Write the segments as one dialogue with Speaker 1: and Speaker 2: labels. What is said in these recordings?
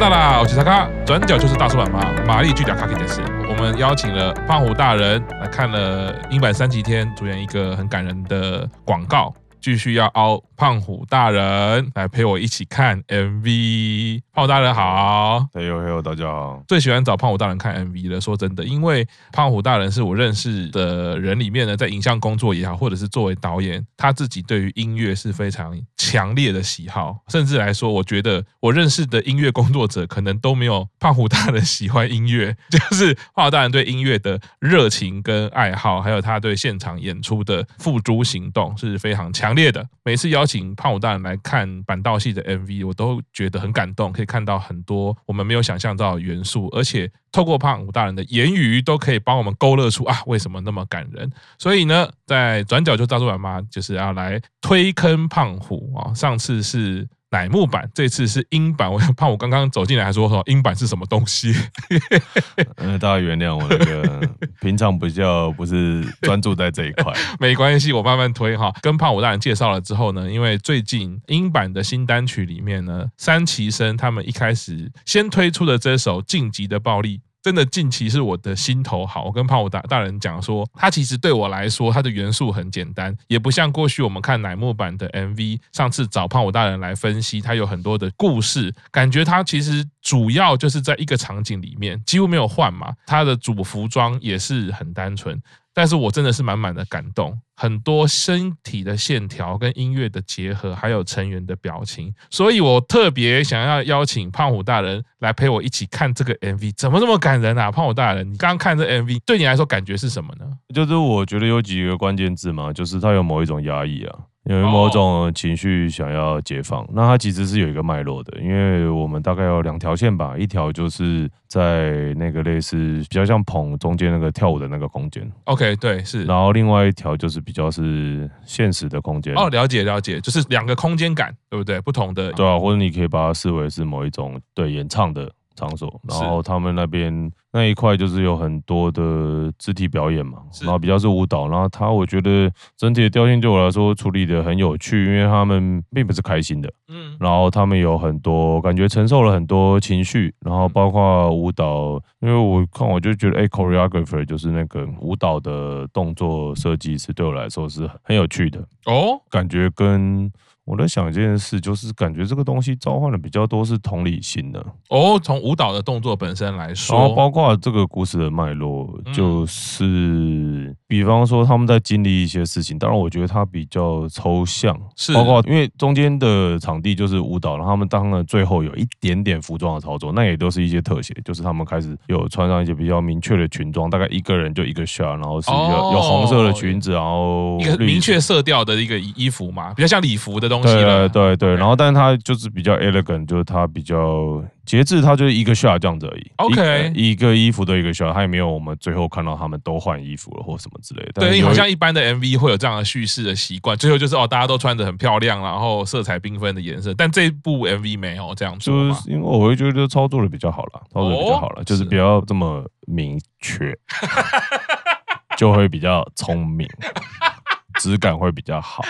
Speaker 1: 到啦，我是查卡，转角就是大叔妈妈，玛丽巨甲卡给的是。我们邀请了胖虎大人来看了英版三级天，主演一个很感人的广告，继续要凹。胖虎大人来陪我一起看 MV。胖虎大人好，
Speaker 2: 哎呦嘿呦，大家好。
Speaker 1: 最喜欢找胖虎大人看 MV 了。说真的，因为胖虎大人是我认识的人里面呢，在影像工作也好，或者是作为导演，他自己对于音乐是非常强烈的喜好。甚至来说，我觉得我认识的音乐工作者可能都没有胖虎大人喜欢音乐。就是胖虎大人对音乐的热情跟爱好，还有他对现场演出的付诸行动是非常强烈的。每次邀请。请胖虎大人来看板道系的 MV，我都觉得很感动，可以看到很多我们没有想象到的元素，而且透过胖虎大人的言语，都可以帮我们勾勒出啊，为什么那么感人。所以呢，在转角就大叔妈妈就是要来推坑胖虎啊，上次是。乃木坂这次是英版，我怕我刚刚走进来还说说英版是什么东西，
Speaker 2: 嗯，大家原谅我那个 平常比较不是专注在这一块，
Speaker 1: 没关系，我慢慢推哈。跟胖虎大人介绍了之后呢，因为最近英版的新单曲里面呢，三期生他们一开始先推出的这首《晋级的暴力》。真的近期是我的心头好。我跟胖虎大大人讲说，他其实对我来说，他的元素很简单，也不像过去我们看乃木坂的 MV。上次找胖虎大人来分析，他有很多的故事，感觉他其实主要就是在一个场景里面，几乎没有换嘛。他的主服装也是很单纯。但是我真的是满满的感动，很多身体的线条跟音乐的结合，还有成员的表情，所以我特别想要邀请胖虎大人来陪我一起看这个 MV，怎么这么感人啊？胖虎大人，你刚刚看这 MV，对你来说感觉是什么呢？
Speaker 2: 就是我觉得有几个关键字嘛，就是它有某一种压抑啊。有某种情绪想要解放，那它其实是有一个脉络的，因为我们大概有两条线吧，一条就是在那个类似比较像棚中间那个跳舞的那个空间
Speaker 1: ，OK，对，是，
Speaker 2: 然后另外一条就是比较是现实的空间，
Speaker 1: 哦，了解了解，就是两个空间感，对不对？不同的，
Speaker 2: 对啊，或者你可以把它视为是某一种对演唱的。场所，然后他们那边那一块就是有很多的肢体表演嘛，然后比较是舞蹈，然后他我觉得整体的调性对我来说处理的很有趣，因为他们并不是开心的，嗯，然后他们有很多感觉承受了很多情绪，然后包括舞蹈，因为我看我就觉得，哎，choreographer 就是那个舞蹈的动作设计师，对我来说是很有趣的哦，感觉跟。我在想一件事，就是感觉这个东西召唤的比较多是同理心的
Speaker 1: 哦。从舞蹈的动作本身来说，
Speaker 2: 然后包括这个故事的脉络，就是比方说他们在经历一些事情。当然，我觉得它比较抽象，是包括因为中间的场地就是舞蹈，然后他们当然最后有一点点服装的操作，那也都是一些特写，就是他们开始有穿上一些比较明确的裙装，大概一个人就一个 shot，然后是有有红色的裙子，然后
Speaker 1: 一个明确色调的一个衣服嘛，比较像礼服的东西。
Speaker 2: 对对对，然后但是他就是比较 elegant，就是他比较节制，它就是一个 shot 这样子而已。
Speaker 1: OK，
Speaker 2: 一个衣服的一个 shot，它也没有我们最后看到他们都换衣服了或什么之类的。
Speaker 1: 对，好像一般的 MV 会有这样的叙事的习惯，最后就是哦，大家都穿的很漂亮，然后色彩缤纷的颜色。但这部 MV 没有这样做，
Speaker 2: 就是因为我会觉得操作的比较好了，操作的比较好了，就是不要这么明确，就会比较聪明，质感会比较好。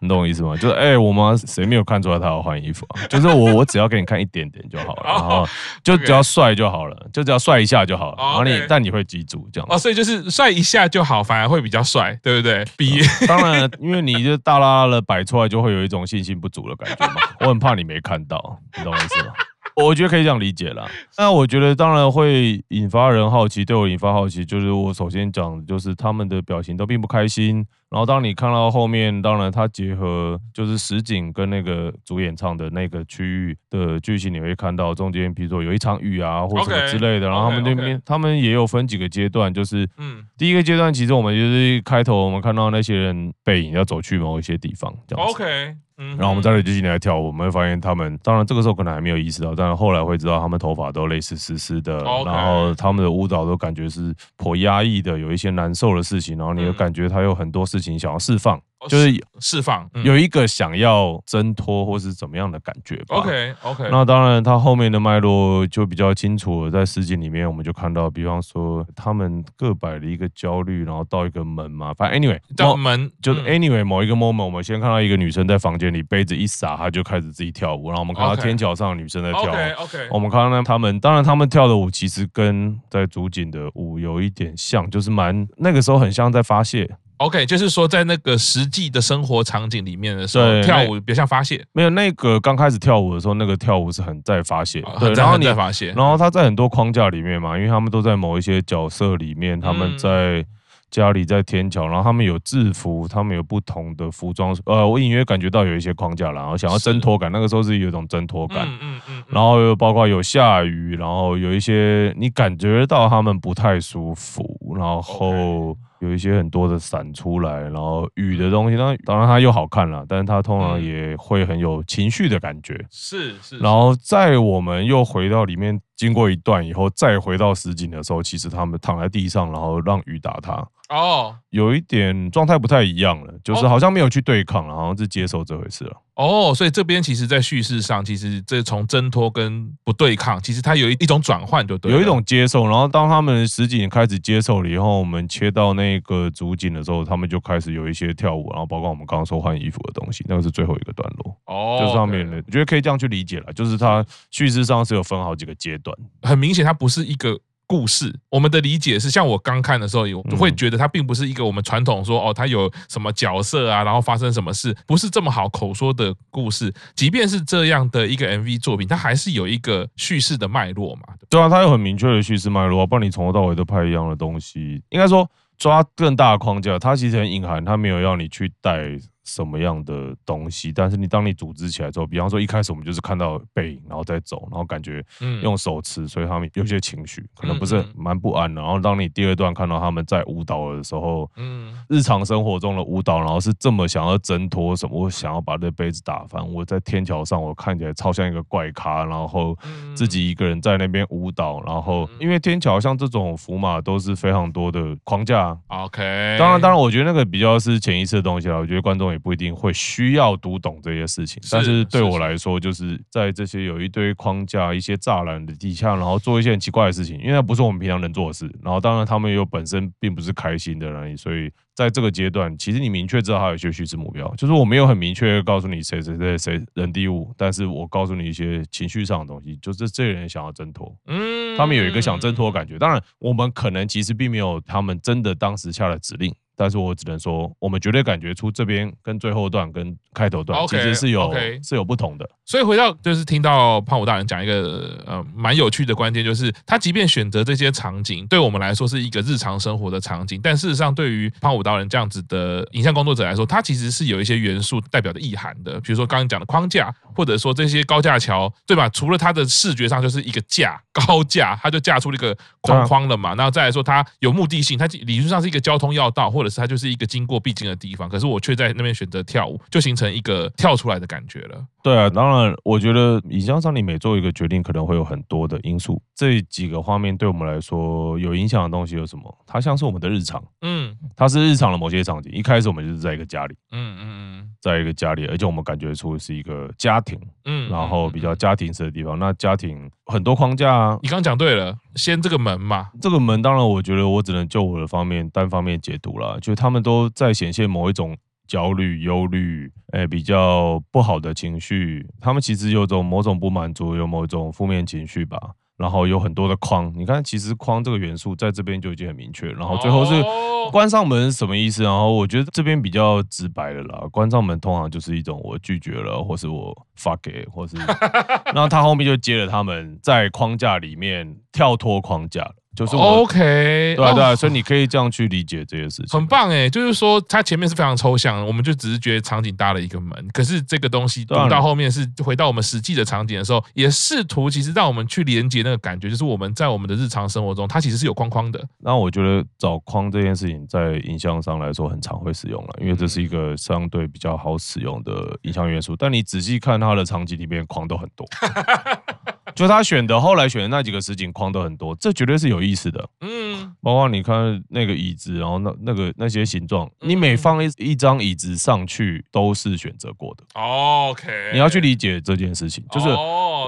Speaker 2: 你懂我意思吗？就是哎、欸，我们谁没有看出来他要换衣服啊？就是我，我只要给你看一点点就好了，然后就只要帅就好了，就只要帅一下就好了。然后你，但你会记住这样
Speaker 1: 哦，所以就是帅一下就好，反而会比较帅，对不对？比
Speaker 2: 当然，因为你就大拉拉的摆出来，就会有一种信心不足的感觉嘛。我很怕你没看到，你懂我意思吗？我觉得可以这样理解啦。那我觉得当然会引发人好奇，对我引发好奇，就是我首先讲的就是他们的表情都并不开心。然后当你看到后面，当然它结合就是实景跟那个主演唱的那个区域的剧情，你会看到中间，比如说有一场雨啊，或什么之类的。然后他们那边他们也有分几个阶段，就是嗯，第一个阶段其实我们就是开头我们看到那些人背影要走去某一些地方，这样子。OK。嗯，然后我们在那里继续来跳舞，我们会发现他们，当然这个时候可能还没有意识到，但是后来会知道他们头发都类似湿湿的.然后他们的舞蹈都感觉是颇压抑的，有一些难受的事情，然后你会感觉他有很多事情想要释放。就是
Speaker 1: 释放，嗯、
Speaker 2: 有一个想要挣脱或是怎么样的感觉吧。
Speaker 1: OK OK，
Speaker 2: 那当然，他后面的脉络就比较清楚了。在实景里面，我们就看到，比方说他们各摆了一个焦虑，然后到一个门嘛。反正 anyway，
Speaker 1: 到门
Speaker 2: 就是 anyway 某一个 moment，我们先看到一个女生在房间里杯子一洒，她就开始自己跳舞。然后我们看到天桥上的女生在跳舞。
Speaker 1: OK OK，
Speaker 2: 我们看到呢，他们当然他们跳的舞其实跟在主景的舞有一点像，就是蛮那个时候很像在发泄。
Speaker 1: OK，就是说在那个实际的生活场景里面的时候跳舞，比较像发泄。
Speaker 2: 没有那个刚开始跳舞的时候，那个跳舞是很在发泄，
Speaker 1: 对，然后你在发泄。
Speaker 2: 然后他在很多框架里面嘛，因为他们都在某一些角色里面，他们在家里在天桥，然后他们有制服，他们有不同的服装。呃，我隐约感觉到有一些框架，然后想要挣脱感，那个时候是有一种挣脱感。嗯嗯嗯。然后又包括有下雨，然后有一些你感觉到他们不太舒服，然后。有一些很多的伞出来，然后雨的东西，当然当然它又好看了，但是它通常也会很有情绪的感觉。
Speaker 1: 是是。
Speaker 2: 然后在我们又回到里面，经过一段以后，再回到实景的时候，其实他们躺在地上，然后让雨打他。哦，有一点状态不太一样了，就是好像没有去对抗了，好像是接受这回事了。
Speaker 1: 哦，所以这边其实，在叙事上，其实这从挣脱跟不对抗，其实它有一一种转换，就对，
Speaker 2: 有一种接受。然后当他们实景开始接受了以后，我们切到那个主景的时候，他们就开始有一些跳舞，然后包括我们刚刚说换衣服的东西，那个是最后一个段落。哦，就是上面的，我觉得可以这样去理解了，就是它叙事上是有分好几个阶段，
Speaker 1: 很明显，它不是一个。故事，我们的理解是，像我刚看的时候，有会觉得它并不是一个我们传统说哦，它有什么角色啊，然后发生什么事，不是这么好口说的故事。即便是这样的一个 MV 作品，它还是有一个叙事的脉络嘛。
Speaker 2: 对啊，它有很明确的叙事脉络，不然你从头到尾都拍一样的东西，应该说抓更大的框架，它其实很隐含，它没有要你去带。什么样的东西？但是你当你组织起来之后，比方说一开始我们就是看到背影，然后再走，然后感觉用手持，所以他们有些情绪可能不是蛮不安的。然后当你第二段看到他们在舞蹈的时候，嗯，日常生活中的舞蹈，然后是这么想要挣脱什么，我想要把这杯子打翻。我在天桥上，我看起来超像一个怪咖，然后自己一个人在那边舞蹈。然后因为天桥像这种福码都是非常多的框架。
Speaker 1: OK，
Speaker 2: 当然，当然，我觉得那个比较是潜意识的东西了。我觉得观众也不一定会需要读懂这些事情，但是对我来说，就是在这些有一堆框架、一些栅栏的底下，然后做一些很奇怪的事情，因为那不是我们平常能做的事。然后，当然他们又本身并不是开心的人，所以在这个阶段，其实你明确知道他有些叙事目标，就是我没有很明确告诉你谁谁谁谁人第五，但是我告诉你一些情绪上的东西，就是这个人想要挣脱，嗯，他们有一个想挣脱的感觉。当然，我们可能其实并没有他们真的当时下的指令。但是我只能说，我们绝对感觉出这边跟最后段跟开头段其实是有
Speaker 1: okay, okay.
Speaker 2: 是有不同的。
Speaker 1: 所以回到就是听到胖虎大人讲一个呃蛮有趣的观点，就是他即便选择这些场景，对我们来说是一个日常生活的场景，但事实上对于胖虎大人这样子的影像工作者来说，他其实是有一些元素代表的意涵的。比如说刚刚讲的框架，或者说这些高架桥，对吧？除了它的视觉上就是一个架高架，它就架出了一个框框了嘛。然后再来说它有目的性，它理论上是一个交通要道，或者可是它就是一个经过必经的地方，可是我却在那边选择跳舞，就形成一个跳出来的感觉了。
Speaker 2: 对啊，当然，我觉得影像上你每做一个决定，可能会有很多的因素。这几个画面对我们来说有影响的东西有什么？它像是我们的日常，嗯，它是日常的某些场景。一开始我们就是在一个家里，嗯嗯嗯，在一个家里，而且我们感觉出是一个家庭，嗯，然后比较家庭式的地方。那家庭很多框架啊，
Speaker 1: 你刚讲对了，先这个门嘛，
Speaker 2: 这个门当然，我觉得我只能就我的方面单方面解读了，就他们。都在显现某一种焦虑、忧虑，诶，比较不好的情绪。他们其实有种某种不满足，有某种负面情绪吧。然后有很多的框，你看，其实框这个元素在这边就已经很明确。然后最后是关上门是什么意思？然后我觉得这边比较直白的啦，关上门通常就是一种我拒绝了，或是我 fuck it，或是，然后他后面就接了他们在框架里面跳脱框架了。就是
Speaker 1: OK，
Speaker 2: 对啊对啊，所以你可以这样去理解这些事情，
Speaker 1: 很棒哎。就是说，它前面是非常抽象，我们就只是觉得场景搭了一个门，可是这个东西读到后面是回到我们实际的场景的时候，也试图其实让我们去连接那个感觉，就是我们在我们的日常生活中，它其实是有框框的。
Speaker 2: 那我觉得找框这件事情在影像上来说很常会使用了，因为这是一个相对比较好使用的影像元素。但你仔细看它的场景里面，框都很多。就他选的后来选的那几个实景框都很多，这绝对是有意思的。嗯，包括你看那个椅子，然后那那个那些形状，你每放一一张椅子上去都是选择过的。
Speaker 1: OK，
Speaker 2: 你要去理解这件事情，就是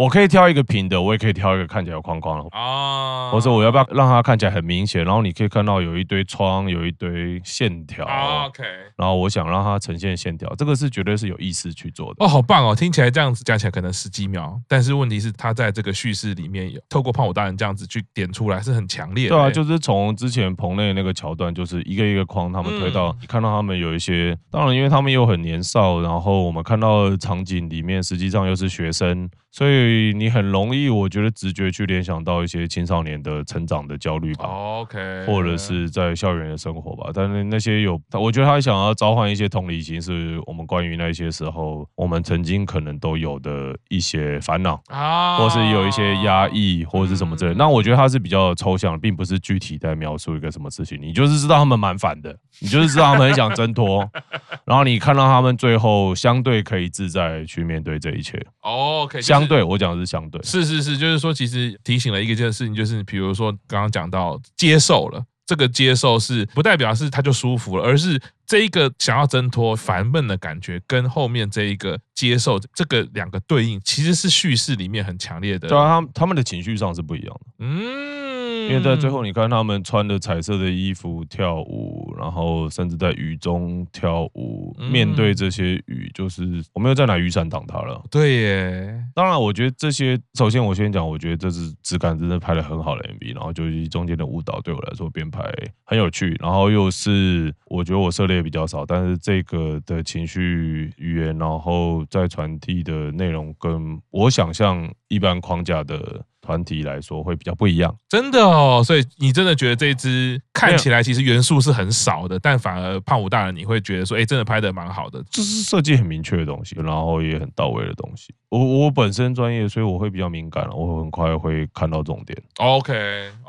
Speaker 2: 我可以挑一个平的，我也可以挑一个看起来有框框的。哦，或者我要不要让它看起来很明显？然后你可以看到有一堆窗，有一堆线条。
Speaker 1: OK，
Speaker 2: 然后我想让它呈现线条，这个是绝对是有意思去做的。
Speaker 1: 哦，好棒哦！听起来这样子讲起来可能十几秒，但是问题是它在这个叙事里面有透过胖虎大人这样子去点出来是很强烈的。
Speaker 2: 对啊，就是从之前棚内那个桥段，就是一个一个框，他们推到你看到他们有一些，当然因为他们又很年少，然后我们看到场景里面实际上又是学生。所以你很容易，我觉得直觉去联想到一些青少年的成长的焦虑吧
Speaker 1: ，OK，
Speaker 2: 或者是在校园的生活吧。但是那些有，我觉得他想要召唤一些同理心，是我们关于那些时候我们曾经可能都有的一些烦恼啊，或是有一些压抑，或者是什么之类。那我觉得他是比较抽象的，并不是具体在描述一个什么事情。你就是知道他们蛮烦的，你就是知道他们很想挣脱，然后你看到他们最后相对可以自在去面对这一切。
Speaker 1: 哦 OK。
Speaker 2: 相对，我讲的是相对，
Speaker 1: 是是是，就是说，其实提醒了一个件事情，就是比如说刚刚讲到接受了，这个接受是不代表是他就舒服了，而是这一个想要挣脱烦闷的感觉，跟后面这一个接受这个两个对应，其实是叙事里面很强烈的。
Speaker 2: 对啊，他他们的情绪上是不一样的。嗯。因为在最后，你看他们穿着彩色的衣服跳舞，然后甚至在雨中跳舞，面对这些雨，就是我没有再拿雨伞挡他了。
Speaker 1: 对耶，
Speaker 2: 当然，我觉得这些，首先我先讲，我觉得这是质感真的拍的很好的 MV，然后就是中间的舞蹈对我来说编排很有趣，然后又是我觉得我涉猎比较少，但是这个的情绪语言，然后再传递的内容跟我想象一般框架的。团体来说会比较不一样，
Speaker 1: 真的哦，所以你真的觉得这一支看起来其实元素是很少的，但反而胖虎大人你会觉得说，哎，真的拍的蛮好的，
Speaker 2: 这是设计很明确的东西，然后也很到位的东西。我我本身专业，所以我会比较敏感，我很快会看到重点。
Speaker 1: OK，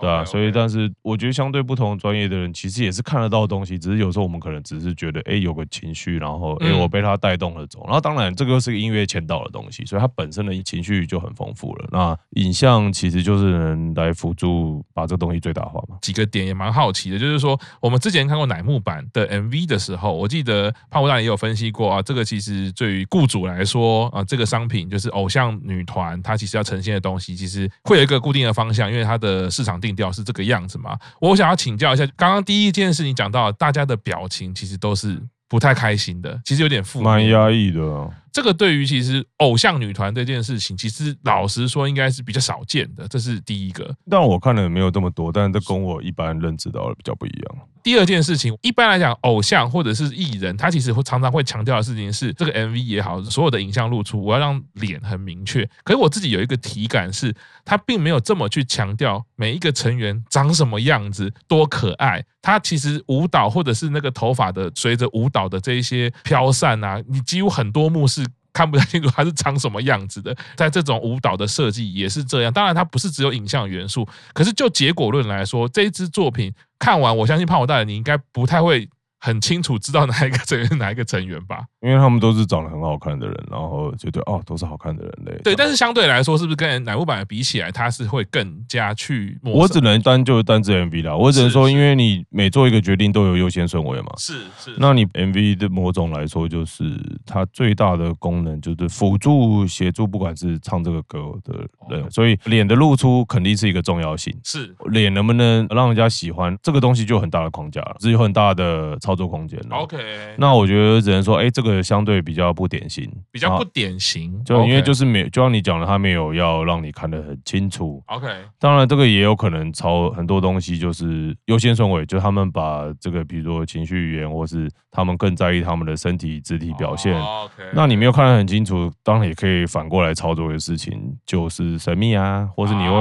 Speaker 2: 对啊，所以但是我觉得相对不同专业的人，其实也是看得到东西，只是有时候我们可能只是觉得，哎，有个情绪，然后哎，我被他带动了走，然后当然这个是个音乐签到的东西，所以它本身的情绪就很丰富了。那影像其实就是能来辅助把这个东西最大化嘛。
Speaker 1: 几个点也蛮好奇的，就是说我们之前看过乃木坂的 MV 的时候，我记得胖虎大人也有分析过啊，这个其实对于雇主来说啊，这个商品。就是偶像女团，她其实要呈现的东西，其实会有一个固定的方向，因为它的市场定调是这个样子嘛。我想要请教一下，刚刚第一件事你讲到，大家的表情其实都是不太开心的，其实有点负面，
Speaker 2: 蛮压抑的。
Speaker 1: 这个对于其实偶像女团这件事情，其实老实说应该是比较少见的，这是第一个。
Speaker 2: 但我看的没有这么多，但是这跟我一般认知到的比较不一样。
Speaker 1: 第二件事情，一般来讲，偶像或者是艺人，他其实会常常会强调的事情是，这个 MV 也好，所有的影像露出，我要让脸很明确。可是我自己有一个体感是，他并没有这么去强调每一个成员长什么样子，多可爱。他其实舞蹈或者是那个头发的随着舞蹈的这一些飘散啊，你几乎很多幕是。看不太清楚它是长什么样子的，在这种舞蹈的设计也是这样。当然，它不是只有影像元素，可是就结果论来说，这一支作品看完，我相信胖虎大人你应该不太会。很清楚知道哪一个成员是哪一个成员吧，
Speaker 2: 因为他们都是长得很好看的人，然后觉得哦，都是好看的人类。
Speaker 1: 对，但是相对来说，是不是跟乃木坂比起来，他是会更加去？
Speaker 2: 我只能单就单只 MV 啦，我只能说，因为你每做一个决定都有优先顺位嘛。
Speaker 1: 是是。
Speaker 2: 那你 MV 的某种来说，就是它最大的功能就是辅助协助，不管是唱这个歌的人，所以脸的露出肯定是一个重要性。
Speaker 1: 是
Speaker 2: 脸能不能让人家喜欢这个东西，就有很大的框架了，是有很大的。操作空间
Speaker 1: OK，
Speaker 2: 那我觉得只能说，哎、欸，这个相对比较不典型，
Speaker 1: 比较不典型，
Speaker 2: 就因为就是没，就像你讲的，他没有要让你看得很清楚。
Speaker 1: OK，
Speaker 2: 当然这个也有可能超很多东西就是优先顺位，就他们把这个，比如说情绪语言，或是他们更在意他们的身体肢体表现。
Speaker 1: OK，
Speaker 2: 那你没有看得很清楚，当然也可以反过来操作的事情，就是神秘啊，或是你会，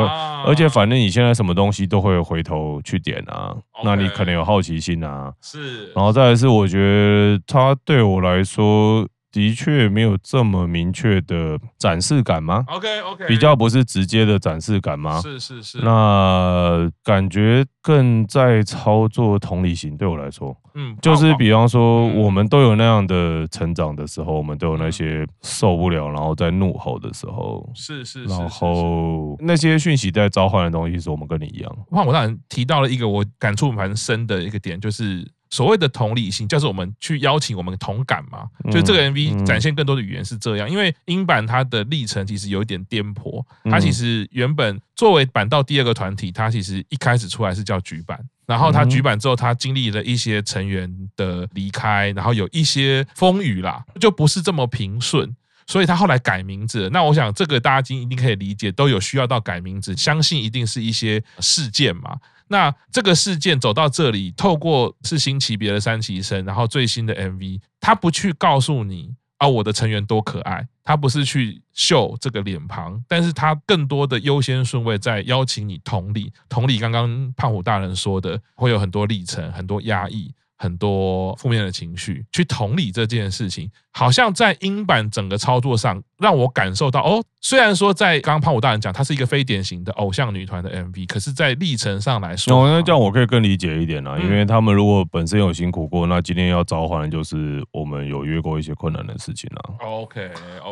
Speaker 2: 而且反正你现在什么东西都会回头去点啊，那你可能有好奇心啊，
Speaker 1: 是。
Speaker 2: 然后再来是，我觉得他对我来说的确没有这么明确的展示感吗
Speaker 1: ？OK OK，
Speaker 2: 比较不是直接的展示感吗？
Speaker 1: 是是是。
Speaker 2: 那感觉更在操作同理心，对我来说，
Speaker 1: 嗯，
Speaker 2: 就是比方说，我们都有那样的成长的时候，我们都有那些受不了，然后在怒吼的时候，
Speaker 1: 是是。
Speaker 2: 然后那些讯息在召唤的东西，是我们跟你一样。
Speaker 1: 哇，我当然提到了一个我感触蛮深的一个点，就是。所谓的同理心，就是我们去邀请我们同感嘛。就这个 MV 展现更多的语言是这样，因为英版它的历程其实有一点颠簸。它其实原本作为板道第二个团体，它其实一开始出来是叫櫸版，然后它櫸版之后，它经历了一些成员的离开，然后有一些风雨啦，就不是这么平顺，所以它后来改名字。那我想这个大家一定可以理解，都有需要到改名字，相信一定是一些事件嘛。那这个事件走到这里，透过是新级别的三期生，然后最新的 MV，他不去告诉你啊，我的成员多可爱，他不是去秀这个脸庞，但是他更多的优先顺位在邀请你同理，同理刚刚胖虎大人说的，会有很多历程，很多压抑。很多负面的情绪，去同理这件事情，好像在英版整个操作上，让我感受到哦。虽然说在刚刚胖虎大人讲，它是一个非典型的偶像女团的 MV，可是，在历程上来说，
Speaker 2: 哦，那这样我可以更理解一点啦，因为他们如果本身有辛苦过，那今天要召唤的就是我们有约过一些困难的事情啦。
Speaker 1: OK，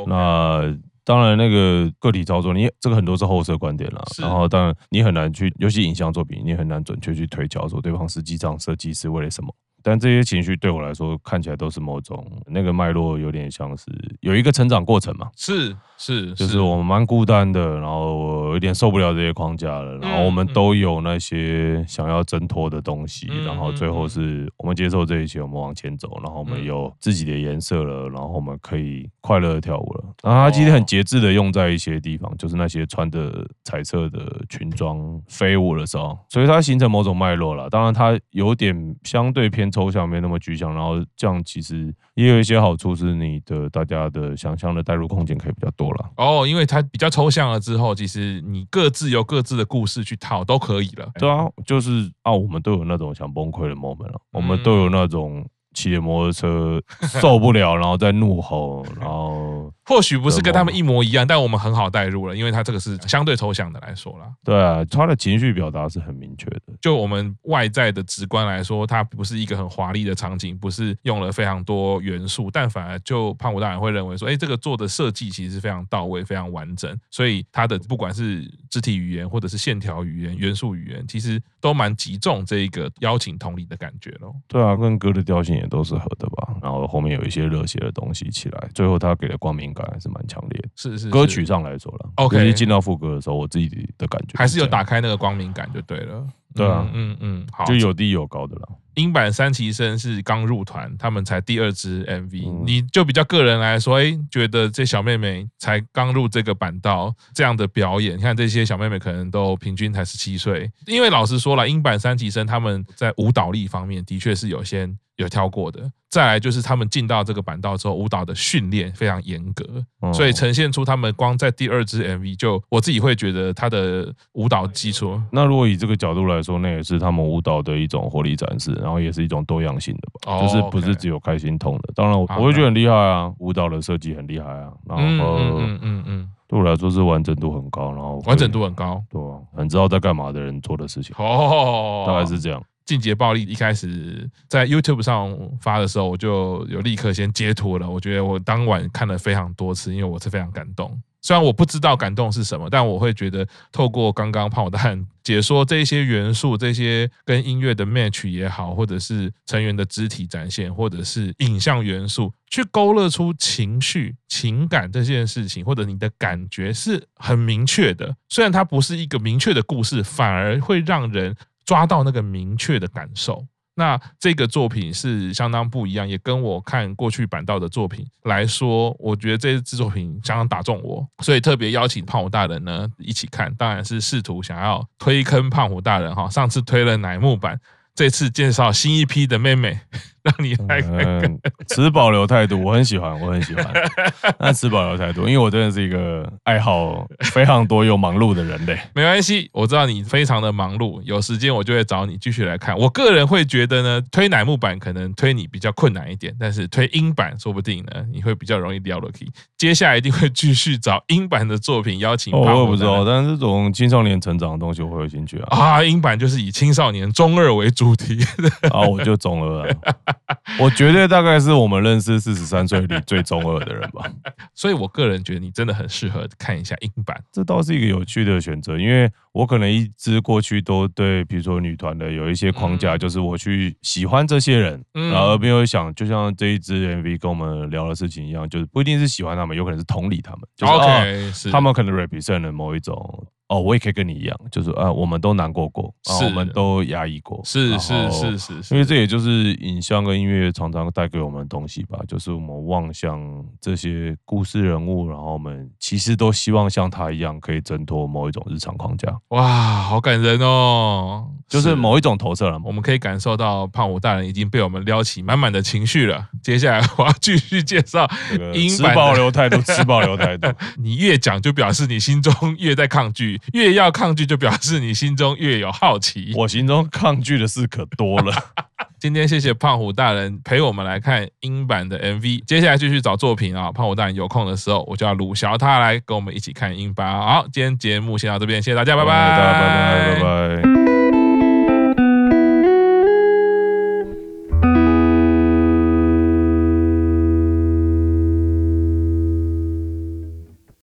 Speaker 2: 那当然那个个体操作，你这个很多是后设观点啦，然后当然你很难去，尤其影像作品，你很难准确去推敲说对方实际上设计是为了什么。但这些情绪对我来说看起来都是某种那个脉络，有点像是有一个成长过程嘛。
Speaker 1: 是是，
Speaker 2: 就是我们蛮孤单的，然后我有点受不了这些框架了，然后我们都有那些想要挣脱的东西，然后最后是我们接受这一切，我们往前走，然后我们有自己的颜色了，然后我们可以快乐的跳舞了。然后他今天很节制的用在一些地方，就是那些穿的彩色的裙装飞舞的时候，所以它形成某种脉络了。当然，它有点相对偏。抽象没那么具象，然后这样其实也有一些好处，是你的大家的想象的代入空间可以比较多了。
Speaker 1: 哦，因为它比较抽象了之后，其实你各自有各自的故事去套都可以了。
Speaker 2: 对啊，就是啊，我们都有那种想崩溃的 moment 了，我们都有那种。骑着摩托车受不了，然后在怒吼，然后
Speaker 1: 或许不是跟他们一模一样，但我们很好代入了，因为他这个是相对抽象的来说啦。
Speaker 2: 对啊，他的情绪表达是很明确的。
Speaker 1: 就我们外在的直观来说，它不是一个很华丽的场景，不是用了非常多元素，但反而就胖虎大人会认为说，哎，这个做的设计其实是非常到位、非常完整，所以他的不管是肢体语言或者是线条语言、元素语言，其实都蛮集中这一个邀请同理的感觉咯。
Speaker 2: 对啊，跟歌的调性也。都是合的吧，然后后面有一些热血的东西起来，最后他给的光明感还是蛮强烈的。
Speaker 1: 是是，是，
Speaker 2: 歌曲上来说了，OK，进到副歌的时候，我自己的感觉
Speaker 1: 还是有打开那个光明感就对了。
Speaker 2: 对啊，
Speaker 1: 嗯嗯，嗯，好，
Speaker 2: 就有低有高的了。
Speaker 1: 英版三期生是刚入团，他们才第二支 MV，你就比较个人来说，哎，觉得这小妹妹才刚入这个板道，这样的表演，你看这些小妹妹可能都平均才十七岁。因为老实说了，英版三期生他们在舞蹈力方面的确是有些有跳过的。再来就是他们进到这个板道之后，舞蹈的训练非常严格，所以呈现出他们光在第二支 MV 就我自己会觉得他的舞蹈基础。
Speaker 2: 那如果以这个角度来说，那也是他们舞蹈的一种活力展示。然后也是一种多样性的吧，就是不是只有开心痛的。当然，我我会觉得很厉害啊，舞蹈的设计很厉害啊。然后，嗯嗯嗯，对我来说是完整度很高，然后
Speaker 1: 完整度很高，
Speaker 2: 对，很知道在干嘛的人做的事情。
Speaker 1: 哦，
Speaker 2: 大概是这样。
Speaker 1: 进阶暴力一开始在 YouTube 上发的时候，我就有立刻先截图了。我觉得我当晚看了非常多次，因为我是非常感动。虽然我不知道感动是什么，但我会觉得透过刚刚胖虎大人解说这些元素，这些跟音乐的 match 也好，或者是成员的肢体展现，或者是影像元素，去勾勒出情绪、情感这件事情，或者你的感觉是很明确的。虽然它不是一个明确的故事，反而会让人抓到那个明确的感受。那这个作品是相当不一样，也跟我看过去板道的作品来说，我觉得这支作品相当打中我，所以特别邀请胖虎大人呢一起看，当然是试图想要推坑胖虎大人哈。上次推了乃木坂，这次介绍新一批的妹妹，让你来看看。
Speaker 2: 嗯，持保留态度，我很喜欢，我很喜欢。那持保留态度，因为我真的是一个爱好非常多又忙碌的人类。
Speaker 1: 没关系，我知道你非常的忙碌，有时间我就会找你继续来看。我个人会觉得呢，推乃木板可能推你比较困难一点，但是推英版说不定呢，你会比较容易聊得起。接下来一定会继续找英版的作品邀请。
Speaker 2: 哦，我也不知道，但是这种青少年成长的东西我会有兴趣啊。
Speaker 1: 啊，英版就是以青少年中二为主题。
Speaker 2: 啊，我就中二啊。我绝对大概是我们认识四十三岁里最中二的人吧。
Speaker 1: 所以我个人觉得你真的很适合看一下英版，
Speaker 2: 这倒是一个有趣的选择，因为我可能一直过去都对，比如说女团的有一些框架，就是我去喜欢这些人，然后而没有想，就像这一支 MV 跟我们聊的事情一样，就是不一定是喜欢他们，有可能是同理他们，就是
Speaker 1: OK，
Speaker 2: 他们可能 represent 了某一种。哦，我也可以跟你一样，就是啊，我们都难过过，是我们都压抑过，
Speaker 1: 是是是是是，
Speaker 2: 因为这也就是影像跟音乐常常带给我们的东西吧，就是我们望向这些故事人物，然后我们其实都希望像他一样，可以挣脱某一种日常框架。
Speaker 1: 哇，好感人哦，
Speaker 2: 就是某一种投射了，
Speaker 1: 我们可以感受到胖虎大人已经被我们撩起满满的情绪了。接下来我要继续介绍英版，
Speaker 2: 持保留态度，持保留态度。
Speaker 1: 你越讲就表示你心中越在抗拒。越要抗拒，就表示你心中越有好奇。
Speaker 2: 我心中抗拒的事可多了。
Speaker 1: 今天谢谢胖虎大人陪我们来看英版的 MV，接下来继续找作品啊。胖虎大人有空的时候，我就要鲁小他来跟我们一起看英版。好，今天节目先到这边，谢谢大家，拜拜，
Speaker 2: 拜拜，拜拜。